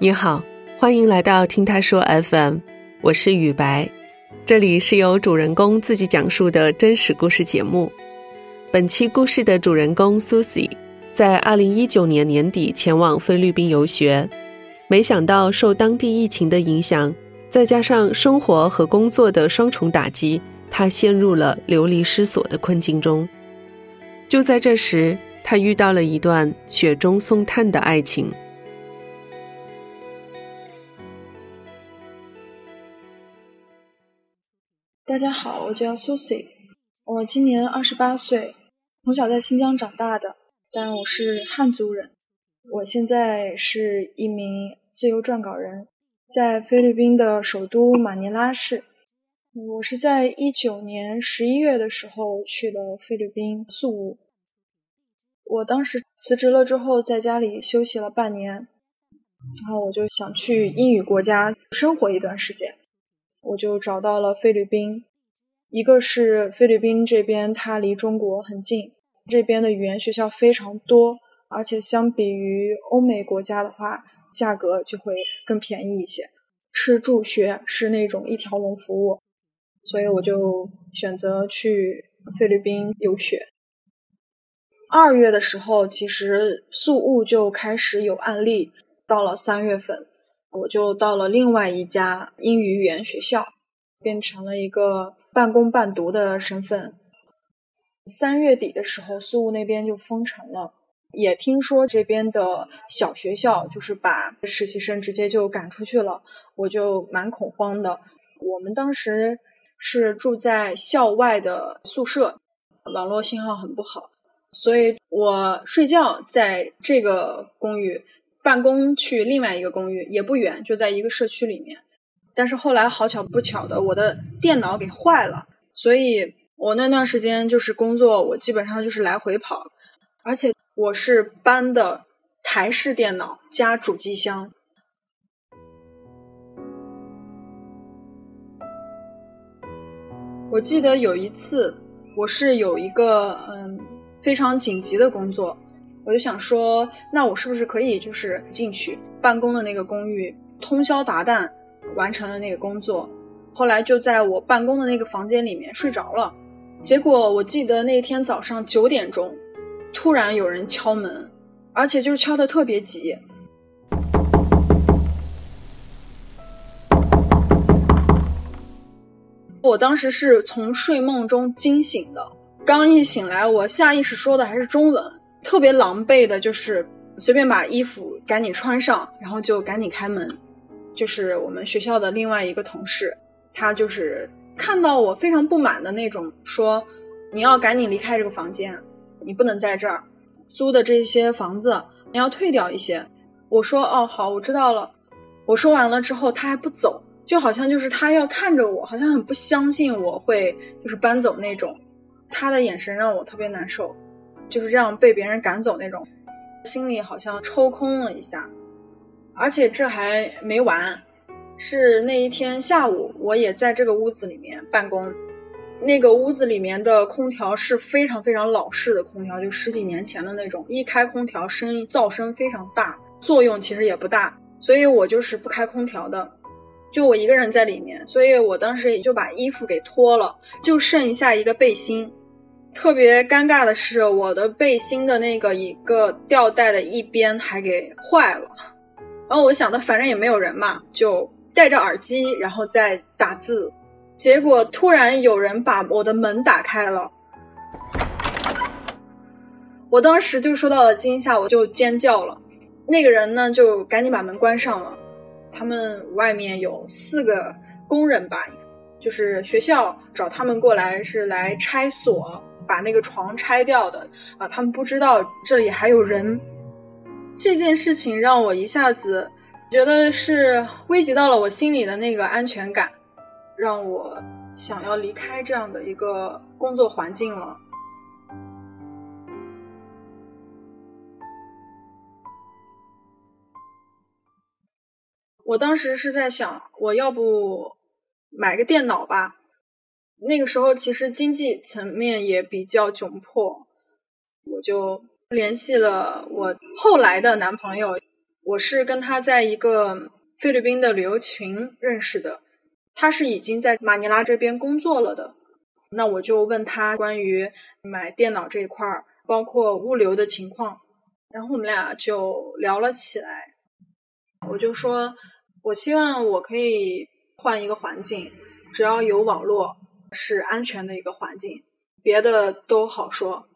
你好，欢迎来到听他说 FM，我是雨白，这里是由主人公自己讲述的真实故事节目。本期故事的主人公 Susie 在二零一九年年底前往菲律宾游学，没想到受当地疫情的影响，再加上生活和工作的双重打击，他陷入了流离失所的困境中。就在这时，他遇到了一段雪中送炭的爱情。大家好，我叫 Susie，我今年二十八岁，从小在新疆长大的，但我是汉族人。我现在是一名自由撰稿人，在菲律宾的首都马尼拉市。我是在一九年十一月的时候去的菲律宾宿务。我当时辞职了之后，在家里休息了半年，然后我就想去英语国家生活一段时间。我就找到了菲律宾，一个是菲律宾这边，它离中国很近，这边的语言学校非常多，而且相比于欧美国家的话，价格就会更便宜一些，吃住学是那种一条龙服务，所以我就选择去菲律宾游学。二月的时候，其实宿务就开始有案例，到了三月份。我就到了另外一家英语语言学校，变成了一个半工半读的身份。三月底的时候，宿务那边就封城了，也听说这边的小学校就是把实习生直接就赶出去了，我就蛮恐慌的。我们当时是住在校外的宿舍，网络信号很不好，所以我睡觉在这个公寓。办公去另外一个公寓也不远，就在一个社区里面。但是后来好巧不巧的，我的电脑给坏了，所以我那段时间就是工作，我基本上就是来回跑，而且我是搬的台式电脑加主机箱。我记得有一次，我是有一个嗯非常紧急的工作。我就想说，那我是不是可以就是进去办公的那个公寓，通宵达旦完成了那个工作？后来就在我办公的那个房间里面睡着了。结果我记得那天早上九点钟，突然有人敲门，而且就是敲的特别急。我当时是从睡梦中惊醒的，刚一醒来，我下意识说的还是中文。特别狼狈的，就是随便把衣服赶紧穿上，然后就赶紧开门。就是我们学校的另外一个同事，他就是看到我非常不满的那种，说你要赶紧离开这个房间，你不能在这儿租的这些房子，你要退掉一些。我说哦好，我知道了。我说完了之后，他还不走，就好像就是他要看着我，好像很不相信我会就是搬走那种。他的眼神让我特别难受。就是这样被别人赶走那种，心里好像抽空了一下，而且这还没完，是那一天下午，我也在这个屋子里面办公，那个屋子里面的空调是非常非常老式的空调，就十几年前的那种，一开空调声音噪声非常大，作用其实也不大，所以我就是不开空调的，就我一个人在里面，所以我当时也就把衣服给脱了，就剩下一个背心。特别尴尬的是，我的背心的那个一个吊带的一边还给坏了。然后我想的，反正也没有人嘛，就戴着耳机，然后再打字。结果突然有人把我的门打开了，我当时就受到了惊吓，我就尖叫了。那个人呢，就赶紧把门关上了。他们外面有四个工人吧，就是学校找他们过来是来拆锁。把那个床拆掉的啊，他们不知道这里还有人。这件事情让我一下子觉得是危及到了我心里的那个安全感，让我想要离开这样的一个工作环境了。我当时是在想，我要不买个电脑吧。那个时候其实经济层面也比较窘迫，我就联系了我后来的男朋友。我是跟他在一个菲律宾的旅游群认识的，他是已经在马尼拉这边工作了的。那我就问他关于买电脑这一块儿，包括物流的情况，然后我们俩就聊了起来。我就说，我希望我可以换一个环境，只要有网络是安全的一个环境，别的都好说。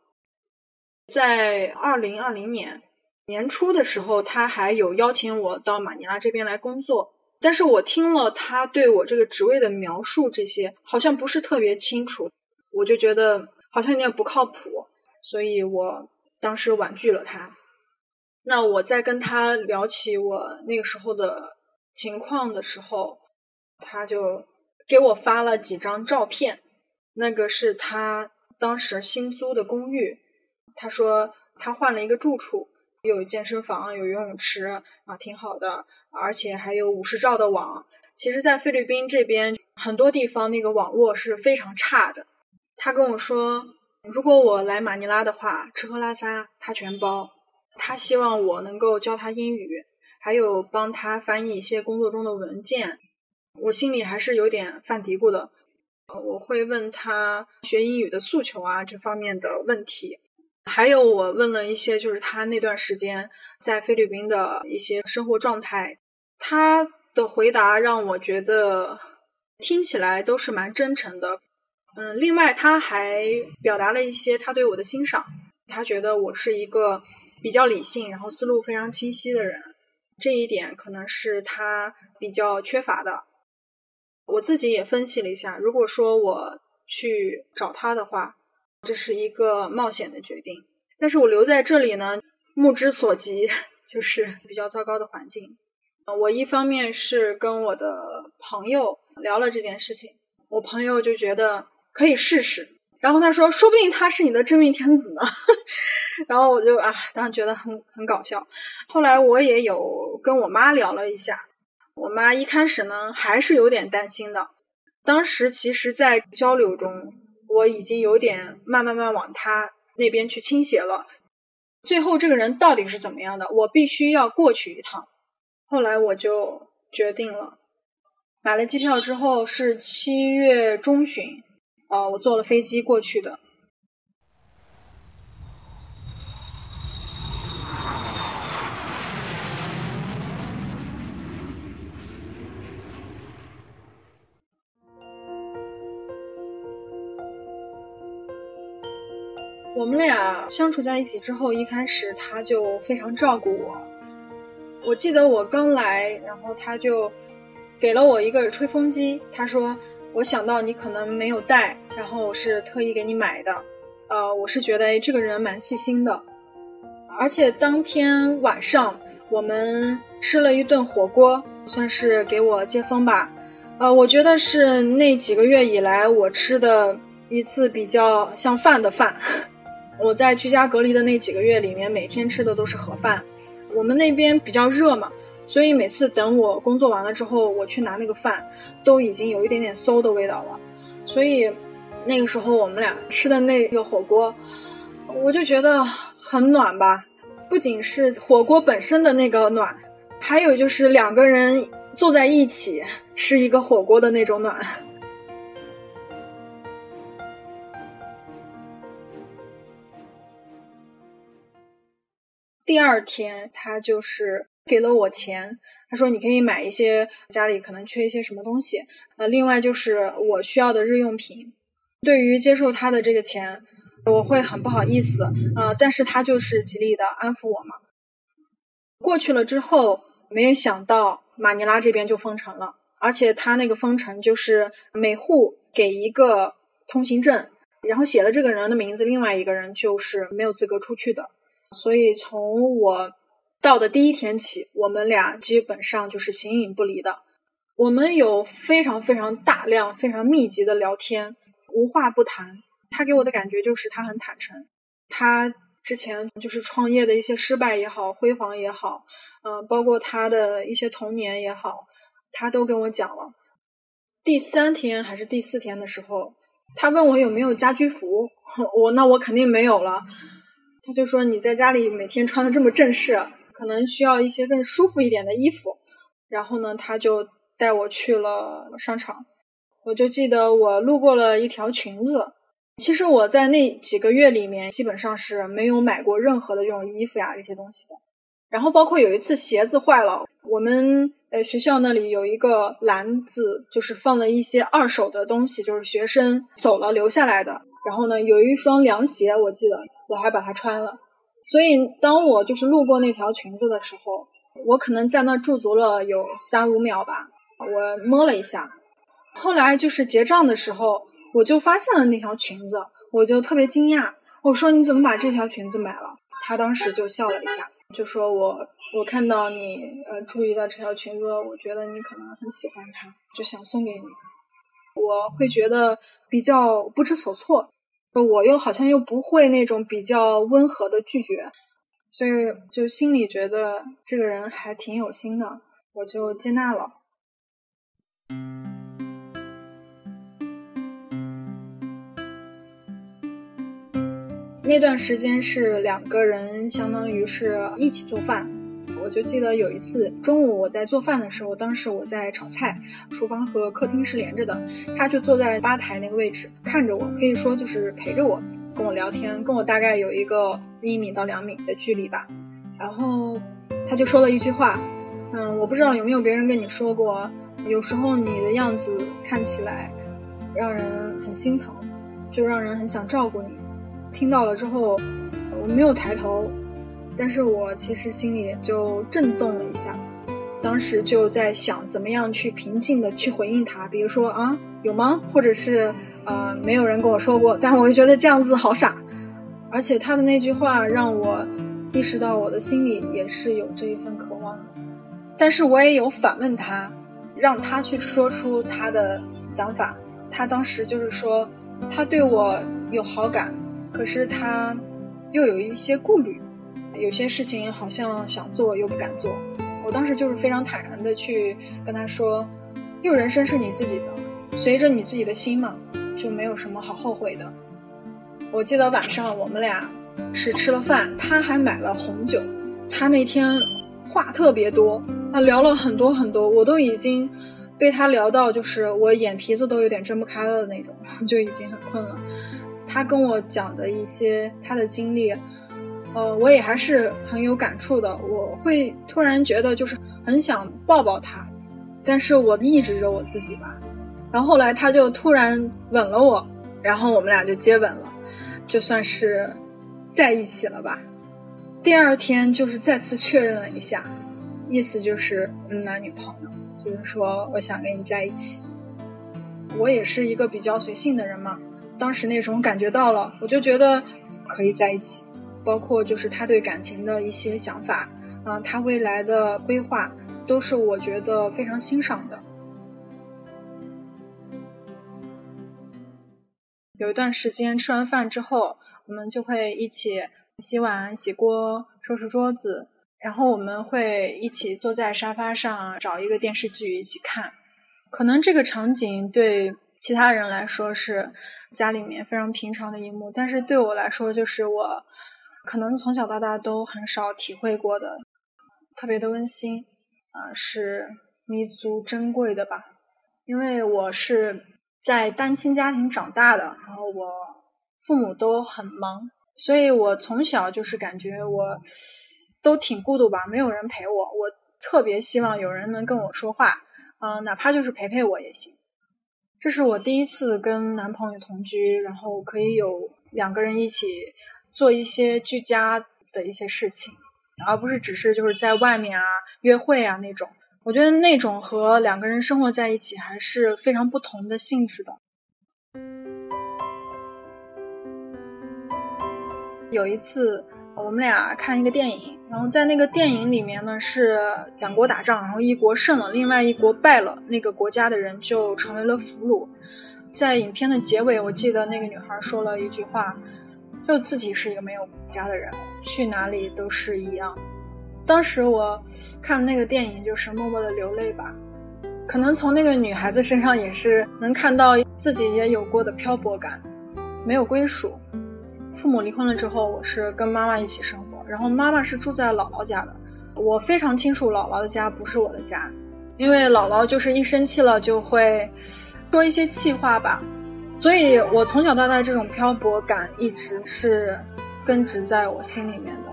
在二零二零年。年初的时候，他还有邀请我到马尼拉这边来工作，但是我听了他对我这个职位的描述，这些好像不是特别清楚，我就觉得好像有点不靠谱，所以我当时婉拒了他。那我在跟他聊起我那个时候的情况的时候，他就给我发了几张照片，那个是他当时新租的公寓，他说他换了一个住处。有健身房，有游泳池啊，挺好的，而且还有五十兆的网。其实，在菲律宾这边很多地方那个网络是非常差的。他跟我说，如果我来马尼拉的话，吃喝拉撒他全包。他希望我能够教他英语，还有帮他翻译一些工作中的文件。我心里还是有点犯嘀咕的。我会问他学英语的诉求啊，这方面的问题。还有，我问了一些，就是他那段时间在菲律宾的一些生活状态，他的回答让我觉得听起来都是蛮真诚的。嗯，另外他还表达了一些他对我的欣赏，他觉得我是一个比较理性，然后思路非常清晰的人，这一点可能是他比较缺乏的。我自己也分析了一下，如果说我去找他的话。这是一个冒险的决定，但是我留在这里呢，目之所及就是比较糟糕的环境。我一方面是跟我的朋友聊了这件事情，我朋友就觉得可以试试，然后他说，说不定他是你的真命天子呢。然后我就啊，当时觉得很很搞笑。后来我也有跟我妈聊了一下，我妈一开始呢还是有点担心的。当时其实，在交流中。我已经有点慢慢慢往他那边去倾斜了。最后这个人到底是怎么样的？我必须要过去一趟。后来我就决定了，买了机票之后是七月中旬，啊，我坐了飞机过去的。我们俩相处在一起之后，一开始他就非常照顾我。我记得我刚来，然后他就给了我一个吹风机。他说：“我想到你可能没有带，然后我是特意给你买的。”呃，我是觉得这个人蛮细心的。而且当天晚上我们吃了一顿火锅，算是给我接风吧。呃，我觉得是那几个月以来我吃的一次比较像饭的饭。我在居家隔离的那几个月里面，每天吃的都是盒饭。我们那边比较热嘛，所以每次等我工作完了之后，我去拿那个饭，都已经有一点点馊的味道了。所以那个时候我们俩吃的那个火锅，我就觉得很暖吧。不仅是火锅本身的那个暖，还有就是两个人坐在一起吃一个火锅的那种暖。第二天，他就是给了我钱，他说你可以买一些家里可能缺一些什么东西，呃，另外就是我需要的日用品。对于接受他的这个钱，我会很不好意思，呃，但是他就是极力的安抚我嘛。过去了之后，没有想到马尼拉这边就封城了，而且他那个封城就是每户给一个通行证，然后写了这个人的名字，另外一个人就是没有资格出去的。所以从我到的第一天起，我们俩基本上就是形影不离的。我们有非常非常大量、非常密集的聊天，无话不谈。他给我的感觉就是他很坦诚，他之前就是创业的一些失败也好、辉煌也好，嗯，包括他的一些童年也好，他都跟我讲了。第三天还是第四天的时候，他问我有没有家居服，我那我肯定没有了。他就说你在家里每天穿的这么正式，可能需要一些更舒服一点的衣服。然后呢，他就带我去了商场。我就记得我路过了一条裙子。其实我在那几个月里面，基本上是没有买过任何的这种衣服呀这些东西的。然后包括有一次鞋子坏了，我们呃学校那里有一个篮子，就是放了一些二手的东西，就是学生走了留下来的。然后呢，有一双凉鞋，我记得我还把它穿了。所以当我就是路过那条裙子的时候，我可能在那驻足了有三五秒吧，我摸了一下。后来就是结账的时候。我就发现了那条裙子，我就特别惊讶。我说：“你怎么把这条裙子买了？”他当时就笑了一下，就说我我看到你呃注意到这条裙子，我觉得你可能很喜欢它，就想送给你。我会觉得比较不知所措，我又好像又不会那种比较温和的拒绝，所以就心里觉得这个人还挺有心的，我就接纳了。那段时间是两个人，相当于是一起做饭。我就记得有一次中午我在做饭的时候，当时我在炒菜，厨房和客厅是连着的，他就坐在吧台那个位置看着我，可以说就是陪着我，跟我聊天，跟我大概有一个一米到两米的距离吧。然后他就说了一句话，嗯，我不知道有没有别人跟你说过，有时候你的样子看起来让人很心疼，就让人很想照顾你。听到了之后，我没有抬头，但是我其实心里就震动了一下，当时就在想怎么样去平静的去回应他，比如说啊有吗？或者是呃没有人跟我说过，但我就觉得这样子好傻，而且他的那句话让我意识到我的心里也是有这一份渴望的，但是我也有反问他，让他去说出他的想法，他当时就是说他对我有好感。可是他又有一些顾虑，有些事情好像想做又不敢做。我当时就是非常坦然的去跟他说：“因为人生是你自己的，随着你自己的心嘛，就没有什么好后悔的。”我记得晚上我们俩是吃了饭，他还买了红酒。他那天话特别多，他聊了很多很多，我都已经被他聊到就是我眼皮子都有点睁不开了的那种，就已经很困了。他跟我讲的一些他的经历，呃，我也还是很有感触的。我会突然觉得就是很想抱抱他，但是我抑制着我自己吧。然后后来他就突然吻了我，然后我们俩就接吻了，就算是在一起了吧。第二天就是再次确认了一下，意思就是男女朋友，就是说我想跟你在一起。我也是一个比较随性的人嘛。当时那种感觉到了，我就觉得可以在一起，包括就是他对感情的一些想法，啊，他未来的规划都是我觉得非常欣赏的。有一段时间吃完饭之后，我们就会一起洗碗、洗锅、收拾桌子，然后我们会一起坐在沙发上找一个电视剧一起看。可能这个场景对其他人来说是。家里面非常平常的一幕，但是对我来说，就是我可能从小到大都很少体会过的，特别的温馨啊，是弥足珍贵的吧。因为我是在单亲家庭长大的，然后我父母都很忙，所以我从小就是感觉我都挺孤独吧，没有人陪我。我特别希望有人能跟我说话，嗯，哪怕就是陪陪我也行。这是我第一次跟男朋友同居，然后可以有两个人一起做一些居家的一些事情，而不是只是就是在外面啊约会啊那种。我觉得那种和两个人生活在一起还是非常不同的性质的。有一次。我们俩看一个电影，然后在那个电影里面呢，是两国打仗，然后一国胜了，另外一国败了，那个国家的人就成为了俘虏。在影片的结尾，我记得那个女孩说了一句话，就自己是一个没有家的人，去哪里都是一样。当时我看那个电影，就是默默的流泪吧。可能从那个女孩子身上也是能看到自己也有过的漂泊感，没有归属。父母离婚了之后，我是跟妈妈一起生活，然后妈妈是住在姥姥家的。我非常清楚姥姥的家不是我的家，因为姥姥就是一生气了就会说一些气话吧。所以我从小到大这种漂泊感一直是根植在我心里面的。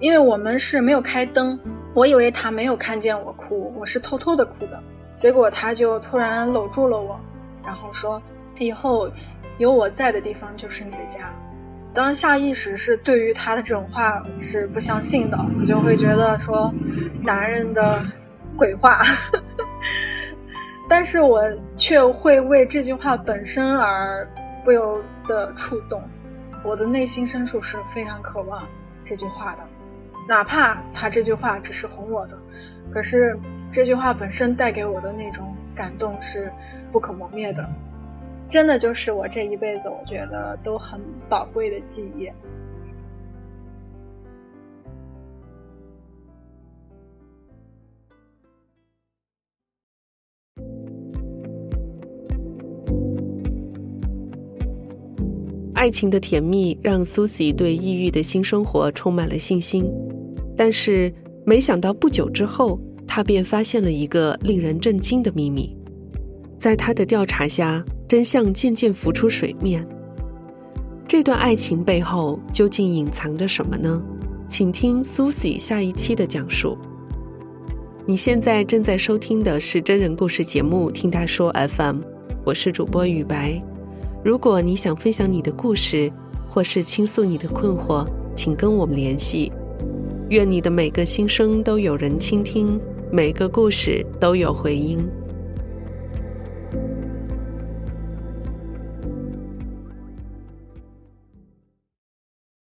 因为我们是没有开灯，我以为他没有看见我哭，我是偷偷的哭的。结果他就突然搂住了我，然后说：“以后有我在的地方就是你的家。”当下意识是对于他的这种话是不相信的，我就会觉得说男人的鬼话。但是我却会为这句话本身而不由得触动，我的内心深处是非常渴望这句话的，哪怕他这句话只是哄我的，可是。这句话本身带给我的那种感动是不可磨灭的，真的就是我这一辈子我觉得都很宝贵的记忆。爱情的甜蜜让苏西对抑郁的新生活充满了信心，但是没想到不久之后。他便发现了一个令人震惊的秘密，在他的调查下，真相渐渐浮出水面。这段爱情背后究竟隐藏着什么呢？请听 Susie 下一期的讲述。你现在正在收听的是真人故事节目《听他说 FM》，我是主播雨白。如果你想分享你的故事，或是倾诉你的困惑，请跟我们联系。愿你的每个心声都有人倾听。每个故事都有回音。